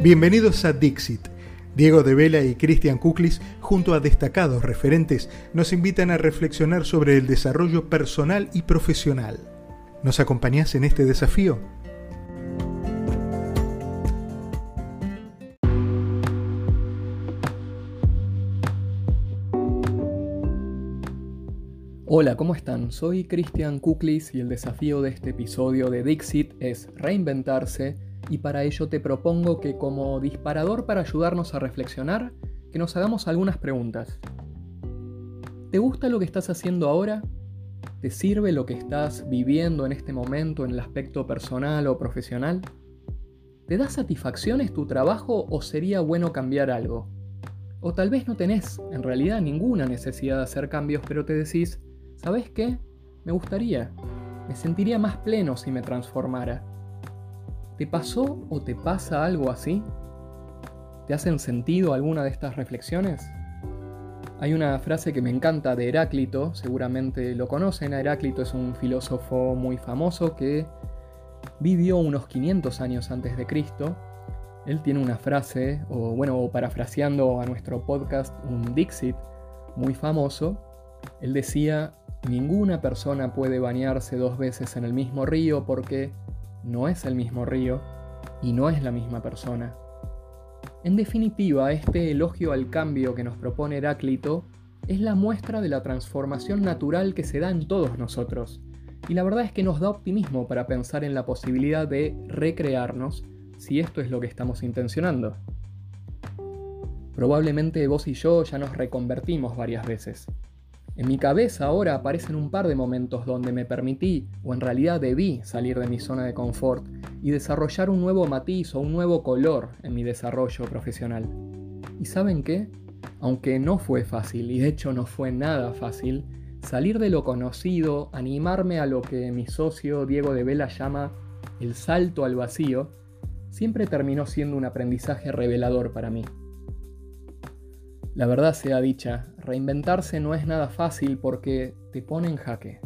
Bienvenidos a Dixit. Diego de Vela y Cristian Kuklis, junto a destacados referentes, nos invitan a reflexionar sobre el desarrollo personal y profesional. ¿Nos acompañás en este desafío? Hola, ¿cómo están? Soy Cristian Kuklis y el desafío de este episodio de Dixit es reinventarse y para ello te propongo que como disparador para ayudarnos a reflexionar, que nos hagamos algunas preguntas. ¿Te gusta lo que estás haciendo ahora? ¿Te sirve lo que estás viviendo en este momento en el aspecto personal o profesional? ¿Te da satisfacciones tu trabajo o sería bueno cambiar algo? O tal vez no tenés en realidad ninguna necesidad de hacer cambios, pero te decís, ¿sabes qué? Me gustaría. Me sentiría más pleno si me transformara. ¿Te pasó o te pasa algo así? ¿Te hacen sentido alguna de estas reflexiones? Hay una frase que me encanta de Heráclito, seguramente lo conocen, Heráclito es un filósofo muy famoso que vivió unos 500 años antes de Cristo. Él tiene una frase, o bueno, parafraseando a nuestro podcast, un Dixit muy famoso. Él decía, ninguna persona puede bañarse dos veces en el mismo río porque no es el mismo río y no es la misma persona. En definitiva, este elogio al cambio que nos propone Heráclito es la muestra de la transformación natural que se da en todos nosotros, y la verdad es que nos da optimismo para pensar en la posibilidad de recrearnos si esto es lo que estamos intencionando. Probablemente vos y yo ya nos reconvertimos varias veces, en mi cabeza ahora aparecen un par de momentos donde me permití, o en realidad debí, salir de mi zona de confort y desarrollar un nuevo matiz o un nuevo color en mi desarrollo profesional. ¿Y saben qué? Aunque no fue fácil, y de hecho no fue nada fácil, salir de lo conocido, animarme a lo que mi socio Diego de Vela llama el salto al vacío, siempre terminó siendo un aprendizaje revelador para mí. La verdad sea dicha, reinventarse no es nada fácil porque te pone en jaque.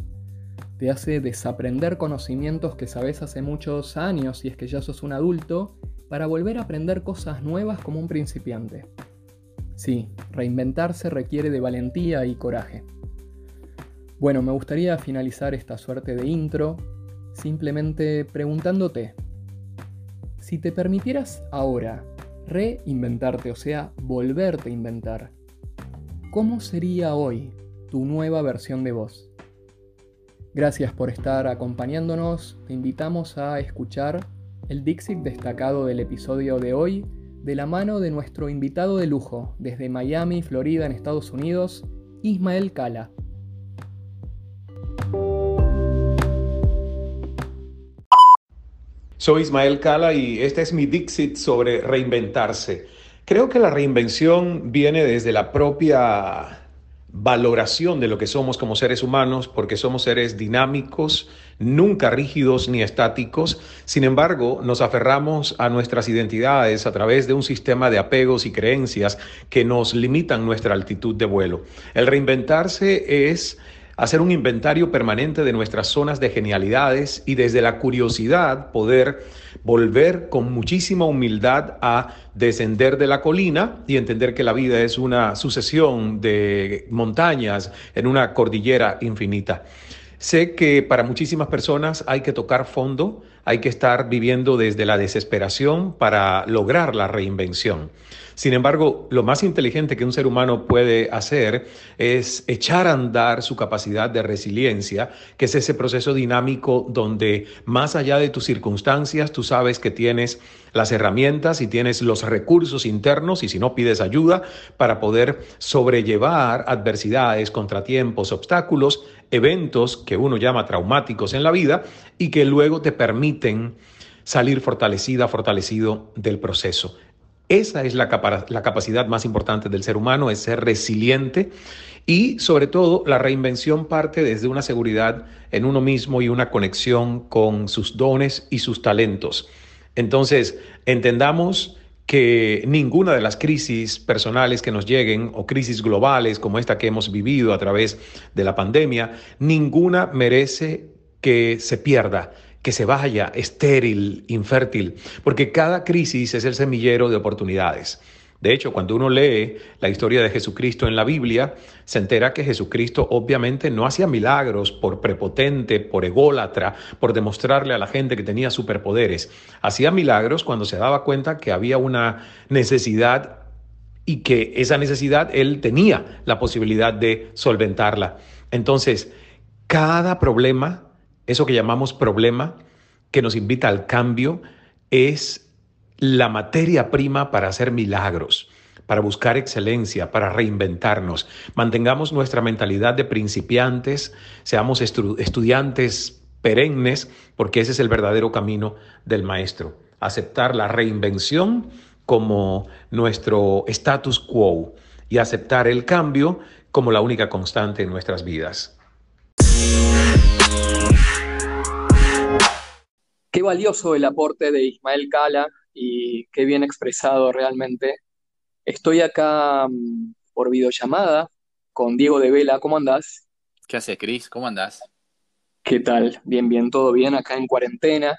Te hace desaprender conocimientos que sabes hace muchos años si es que ya sos un adulto, para volver a aprender cosas nuevas como un principiante. Sí, reinventarse requiere de valentía y coraje. Bueno, me gustaría finalizar esta suerte de intro simplemente preguntándote, si te permitieras ahora reinventarte, o sea, volverte a inventar. ¿Cómo sería hoy tu nueva versión de vos? Gracias por estar acompañándonos. Te invitamos a escuchar el Dixit destacado del episodio de hoy de la mano de nuestro invitado de lujo desde Miami, Florida, en Estados Unidos, Ismael Cala. Soy Ismael Cala y este es mi Dixit sobre reinventarse. Creo que la reinvención viene desde la propia valoración de lo que somos como seres humanos, porque somos seres dinámicos, nunca rígidos ni estáticos. Sin embargo, nos aferramos a nuestras identidades a través de un sistema de apegos y creencias que nos limitan nuestra altitud de vuelo. El reinventarse es hacer un inventario permanente de nuestras zonas de genialidades y desde la curiosidad poder volver con muchísima humildad a descender de la colina y entender que la vida es una sucesión de montañas en una cordillera infinita. Sé que para muchísimas personas hay que tocar fondo, hay que estar viviendo desde la desesperación para lograr la reinvención. Sin embargo, lo más inteligente que un ser humano puede hacer es echar a andar su capacidad de resiliencia, que es ese proceso dinámico donde más allá de tus circunstancias, tú sabes que tienes las herramientas y tienes los recursos internos y si no pides ayuda para poder sobrellevar adversidades, contratiempos, obstáculos, eventos que uno llama traumáticos en la vida y que luego te permiten salir fortalecida, fortalecido del proceso. Esa es la, capacidad más importante del ser humano, es ser resiliente y sobre todo la reinvención parte desde una seguridad en uno mismo y una conexión con sus dones y sus talentos. Entonces, entendamos que ninguna de las crisis personales que nos lleguen o crisis globales como esta que hemos vivido a través de la pandemia, ninguna merece que se pierda que se vaya estéril, infértil, porque cada crisis es el semillero de oportunidades. De hecho, cuando uno lee la historia de Jesucristo en la Biblia, se entera que Jesucristo obviamente no hacía milagros por prepotente, por ególatra, por demostrarle a la gente que tenía superpoderes. Hacía milagros cuando se daba cuenta que había una necesidad y que esa necesidad él tenía la posibilidad de solventarla. Entonces, cada problema, eso que llamamos problema, que nos invita al cambio, es la materia prima para hacer milagros, para buscar excelencia, para reinventarnos. Mantengamos nuestra mentalidad de principiantes, seamos estudiantes perennes, porque ese es el verdadero camino del maestro. Aceptar la reinvención como nuestro status quo y aceptar el cambio como la única constante en nuestras vidas. Qué valioso el aporte de Ismael Cala y qué bien expresado realmente. Estoy acá mm, por videollamada con Diego de Vela. ¿Cómo andás? ¿Qué haces, Cris? ¿Cómo andás? ¿Qué tal? Bien, bien, todo bien acá en cuarentena.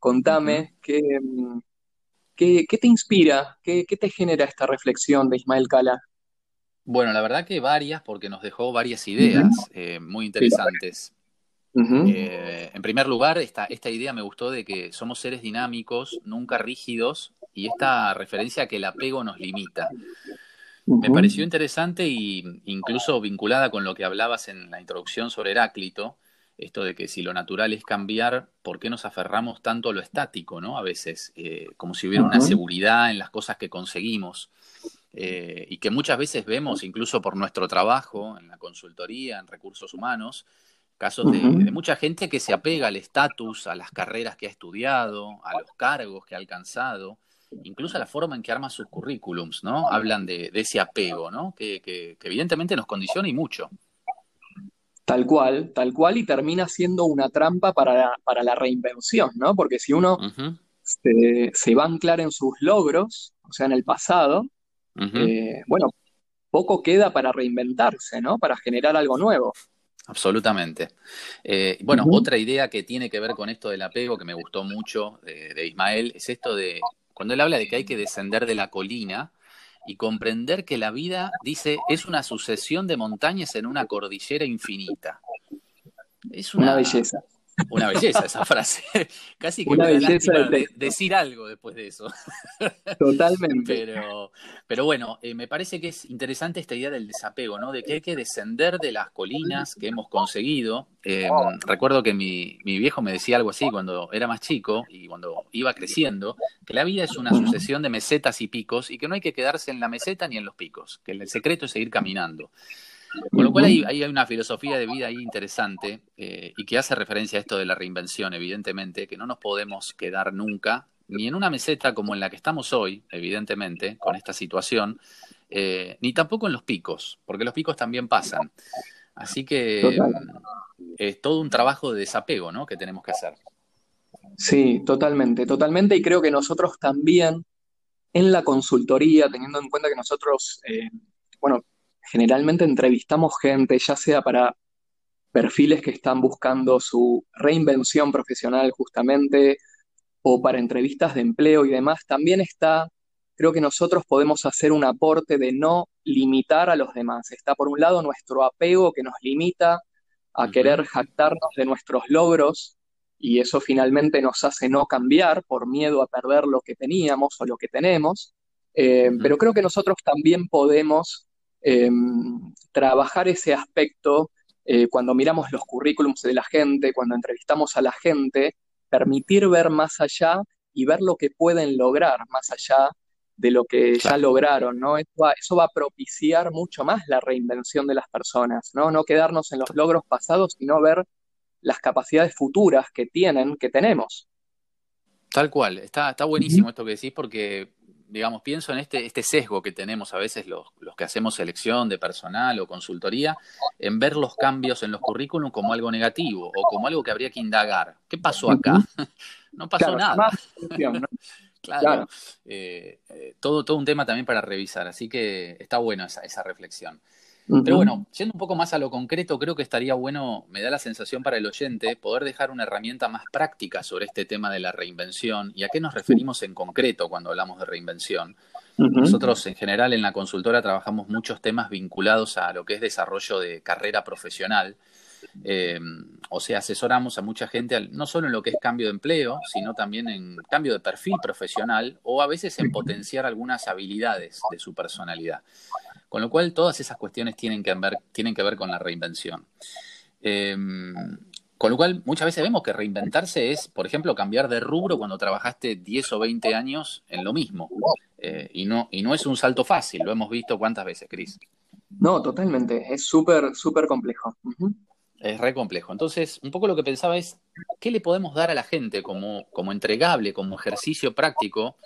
Contame, mm, ¿qué, qué, te inspira? ¿Qué, ¿Qué, te genera esta reflexión de Ismael Cala? Bueno, la verdad que varias, porque nos dejó varias ideas eh, muy interesantes. Eh, en primer lugar, esta, esta idea me gustó de que somos seres dinámicos, nunca rígidos, y esta referencia a que el apego nos limita. Me pareció interesante e incluso vinculada con lo que hablabas en la introducción sobre Heráclito, esto de que si lo natural es cambiar, ¿por qué nos aferramos tanto a lo estático, ¿no? A veces, eh, como si hubiera una seguridad en las cosas que conseguimos. Eh, y que muchas veces vemos, incluso por nuestro trabajo en la consultoría, en recursos humanos, Casos de, mucha gente que se apega al estatus, a las carreras que ha estudiado, a los cargos que ha alcanzado, incluso a la forma en que arma sus currículums, ¿no? Hablan de, ese apego, ¿no? Que, evidentemente nos condiciona y mucho. Tal cual, tal cual, y termina siendo una trampa para, la reinvención, ¿no? Porque si uno se, va a anclar en sus logros, o sea, en el pasado, eh, bueno, poco queda para reinventarse, ¿no? Para generar algo nuevo. Absolutamente. Eh, bueno, otra idea que tiene que ver con esto del apego, que me gustó mucho de, Ismael, es esto de, cuando él habla de que hay que descender de la colina y comprender que la vida, dice, es una sucesión de montañas en una cordillera infinita. Es una belleza. Una belleza esa frase. Casi que Una me decir algo después de eso. Totalmente. Pero, pero bueno, eh, me parece que es interesante esta idea del desapego, ¿no? De que hay que descender de las colinas que hemos conseguido. Eh, recuerdo que mi, mi, viejo me decía algo así cuando era más chico y cuando iba creciendo, que la vida es una sucesión de mesetas y picos y que no hay que quedarse en la meseta ni en los picos, que el secreto es seguir caminando. Con lo cual ahí, hay una filosofía de vida ahí interesante eh, y que hace referencia a esto de la reinvención, evidentemente, que no nos podemos quedar nunca, ni en una meseta como en la que estamos hoy, evidentemente, con esta situación, eh, ni tampoco en los picos, porque los picos también pasan. Así que es todo un trabajo de desapego, ¿no? Que tenemos que hacer. Sí, totalmente, totalmente. Y creo que nosotros también en la consultoría, teniendo en cuenta que nosotros, eh, bueno, generalmente entrevistamos gente, ya sea para perfiles que están buscando su reinvención profesional justamente, o para entrevistas de empleo y demás, también está, creo que nosotros podemos hacer un aporte de no limitar a los demás. Está por un lado nuestro apego que nos limita a querer jactarnos de nuestros logros y eso finalmente nos hace no cambiar por miedo a perder lo que teníamos o lo que tenemos. Eh, pero creo que nosotros también podemos Em, trabajar ese aspecto eh, cuando miramos los currículums de la gente, cuando entrevistamos a la gente, permitir ver más allá y ver lo que pueden lograr más allá de lo que ya lograron, ¿no? Eso va, eso va, a propiciar mucho más la reinvención de las personas, ¿no? No quedarnos en los logros pasados, sino ver las capacidades futuras que tienen, que tenemos. Tal cual, está, está buenísimo esto que decís porque digamos, pienso en este, este sesgo que tenemos a veces los, los, que hacemos selección de personal o consultoría, en ver los cambios en los currículums como algo negativo o como algo que habría que indagar. ¿Qué pasó acá? no pasó nada. claro, eh, eh, todo, todo un tema también para revisar, así que está bueno esa, esa reflexión. Pero bueno, siendo un poco más a lo concreto, creo que estaría bueno, me da la sensación para el oyente, poder dejar una herramienta más práctica sobre este tema de la reinvención y a qué nos referimos en concreto cuando hablamos de reinvención. Nosotros en general en la consultora trabajamos muchos temas vinculados a lo que es desarrollo de carrera profesional. Eh, o sea, asesoramos a mucha gente no solo en lo que es cambio de empleo, sino también en cambio de perfil profesional o a veces en potenciar algunas habilidades de su personalidad. Con lo cual, todas esas cuestiones tienen que ver, tienen que ver con la reinvención. Em, con lo cual, muchas veces vemos que reinventarse es, por ejemplo, cambiar de rubro cuando trabajaste 10 o 20 años en lo mismo. Eh, y, no, y no es un salto fácil, lo hemos visto cuántas veces, Cris. No, totalmente, es súper, súper complejo. Es re complejo. Entonces, un poco lo que pensaba es, ¿qué le podemos dar a la gente como, como entregable, como ejercicio práctico,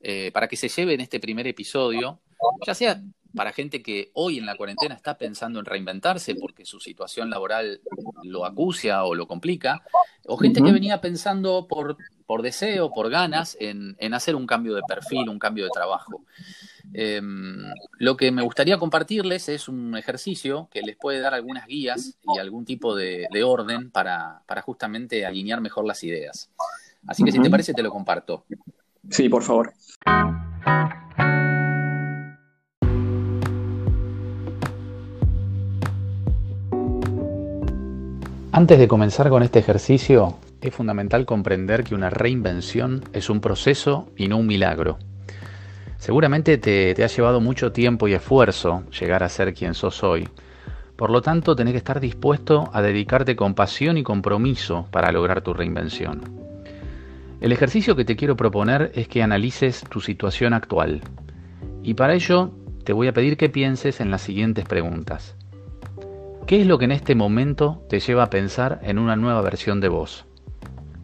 eh, para que se lleve en este primer episodio, ya sea para gente que hoy en la cuarentena está pensando en reinventarse porque su situación laboral lo acucia o lo complica, o gente que venía pensando por, por deseo, por ganas, en, hacer un cambio de perfil, un cambio de trabajo. Em, lo que me gustaría compartirles es un ejercicio que les puede dar algunas guías y algún tipo de, orden para, para, justamente alinear mejor las ideas. Así que si te parece, te lo comparto. Sí, por favor. Antes de comenzar con este ejercicio, es fundamental comprender que una reinvención es un proceso y no un milagro. Seguramente te, ha llevado mucho tiempo y esfuerzo llegar a ser quien sos hoy. Por lo tanto, tenés que estar dispuesto a dedicarte con pasión y compromiso para lograr tu reinvención. El ejercicio que te quiero proponer es que analices tu situación actual. Y para ello te voy a pedir que pienses en las siguientes preguntas. ¿Qué es lo que en este momento te lleva a pensar en una nueva versión de vos?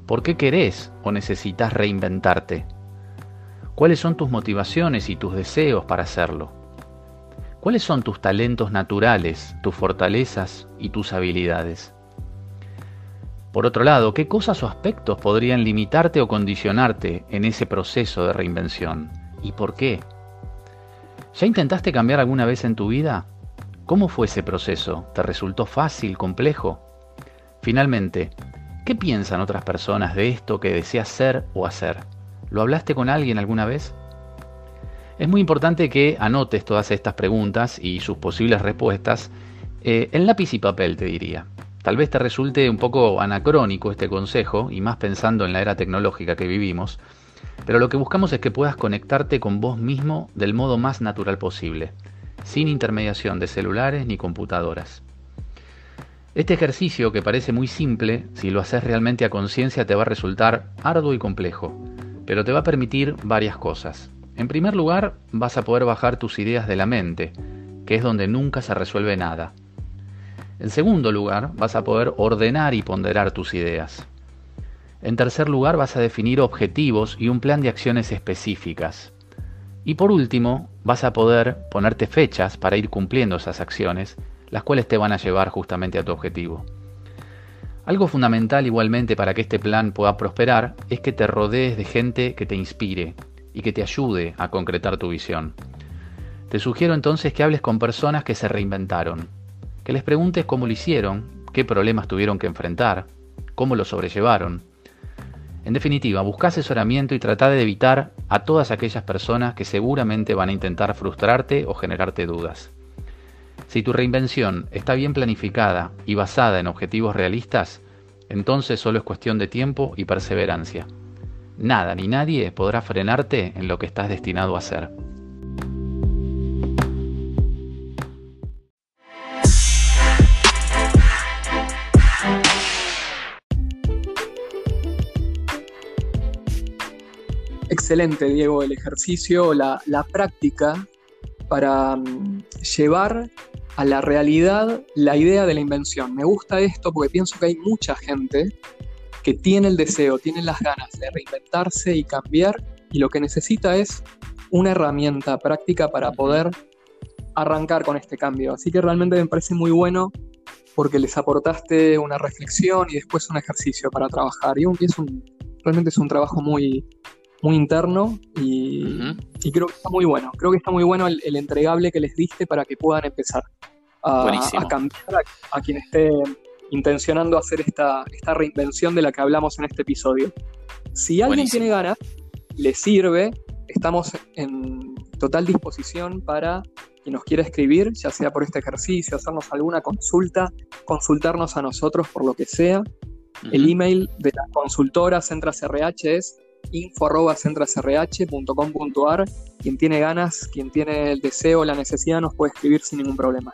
¿Por qué querés o necesitas reinventarte? ¿Cuáles son tus motivaciones y tus deseos para hacerlo? ¿Cuáles son tus talentos naturales, tus fortalezas y tus habilidades? Por otro lado, ¿qué cosas o aspectos podrían limitarte o condicionarte en ese proceso de reinvención? ¿Y por qué? ¿Ya intentaste cambiar alguna vez en tu vida? ¿Cómo fue ese proceso? ¿Te resultó fácil, complejo? Finalmente, ¿qué piensan otras personas de esto que deseas ser o hacer? ¿Lo hablaste con alguien alguna vez? Es muy importante que anotes todas estas preguntas y sus posibles respuestas eh, en lápiz y papel, te diría. Tal vez te resulte un poco anacrónico este consejo, y más pensando en la era tecnológica que vivimos, pero lo que buscamos es que puedas conectarte con vos mismo del modo más natural posible sin intermediación de celulares ni computadoras. Este ejercicio, que parece muy simple, si lo haces realmente a conciencia te va a resultar arduo y complejo, pero te va a permitir varias cosas. En primer lugar, vas a poder bajar tus ideas de la mente, que es donde nunca se resuelve nada. En segundo lugar, vas a poder ordenar y ponderar tus ideas. En tercer lugar, vas a definir objetivos y un plan de acciones específicas. Y por último, vas a poder ponerte fechas para ir cumpliendo esas acciones, las cuales te van a llevar justamente a tu objetivo. Algo fundamental igualmente para que este plan pueda prosperar es que te rodees de gente que te inspire y que te ayude a concretar tu visión. Te sugiero entonces que hables con personas que se reinventaron, que les preguntes cómo lo hicieron, qué problemas tuvieron que enfrentar, cómo lo sobrellevaron, en definitiva, busca asesoramiento y trata de evitar a todas aquellas personas que seguramente van a intentar frustrarte o generarte dudas. Si tu reinvención está bien planificada y basada en objetivos realistas, entonces solo es cuestión de tiempo y perseverancia. Nada ni nadie podrá frenarte en lo que estás destinado a hacer. Excelente, Diego, el ejercicio, la, práctica para mm, llevar a la realidad la idea de la invención. Me gusta esto porque pienso que hay mucha gente que tiene el deseo, tiene las ganas de reinventarse y cambiar y lo que necesita es una herramienta práctica para poder arrancar con este cambio. Así que realmente me parece muy bueno porque les aportaste una reflexión y después un ejercicio para trabajar. Y es un, realmente es un trabajo muy, muy interno y, creo que está muy bueno. Creo que está muy bueno el, entregable que les diste para que puedan empezar. a, cambiar a, quien esté intencionando hacer esta, esta reinvención de la que hablamos en este episodio. Si alguien tiene ganas, le sirve, estamos en total disposición para quien nos quiera escribir, ya sea por este ejercicio, hacernos alguna consulta, consultarnos a nosotros por lo que sea. El email de la consultora Centras RH es info.centrasrh.com.ar. Quien tiene ganas, quien tiene el deseo, la necesidad, nos puede escribir sin ningún problema.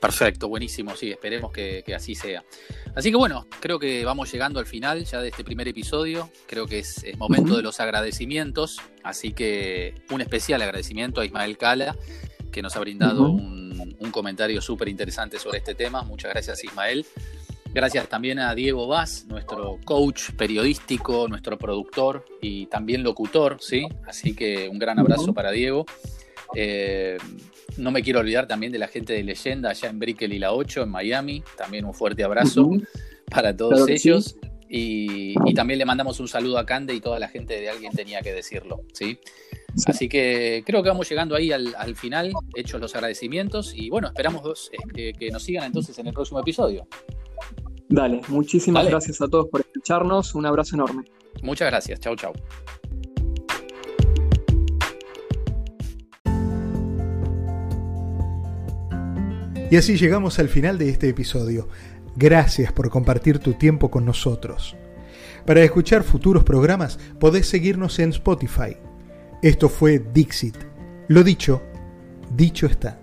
Perfecto, buenísimo, sí, esperemos que, así sea. Así que bueno, creo que vamos llegando al final ya de este primer episodio. Creo que es, momento de los agradecimientos, así que un especial agradecimiento a Ismael Cala, que nos ha brindado un, un comentario súper interesante sobre este tema. Muchas gracias Ismael. Gracias también a Diego Vaz, nuestro coach periodístico, nuestro productor y también locutor, ¿sí? Así que un gran abrazo para Diego. Eh, no me quiero olvidar también de la gente de Leyenda allá en Brickell y la 8 en Miami. También un fuerte abrazo para todos ellos. Y, también le mandamos un saludo a Cande y toda la gente de Alguien Tenía que Decirlo. ¿sí? Así que creo que vamos llegando ahí al, final, hechos los agradecimientos. Y bueno, esperamos eh, que nos sigan entonces en el próximo episodio. Dale, muchísimas gracias a todos por escucharnos. Un abrazo enorme. Muchas gracias. Chau, chau. Y así llegamos al final de este episodio. Gracias por compartir tu tiempo con nosotros. Para escuchar futuros programas podés seguirnos en Spotify. Esto fue Dixit. Lo dicho, dicho está.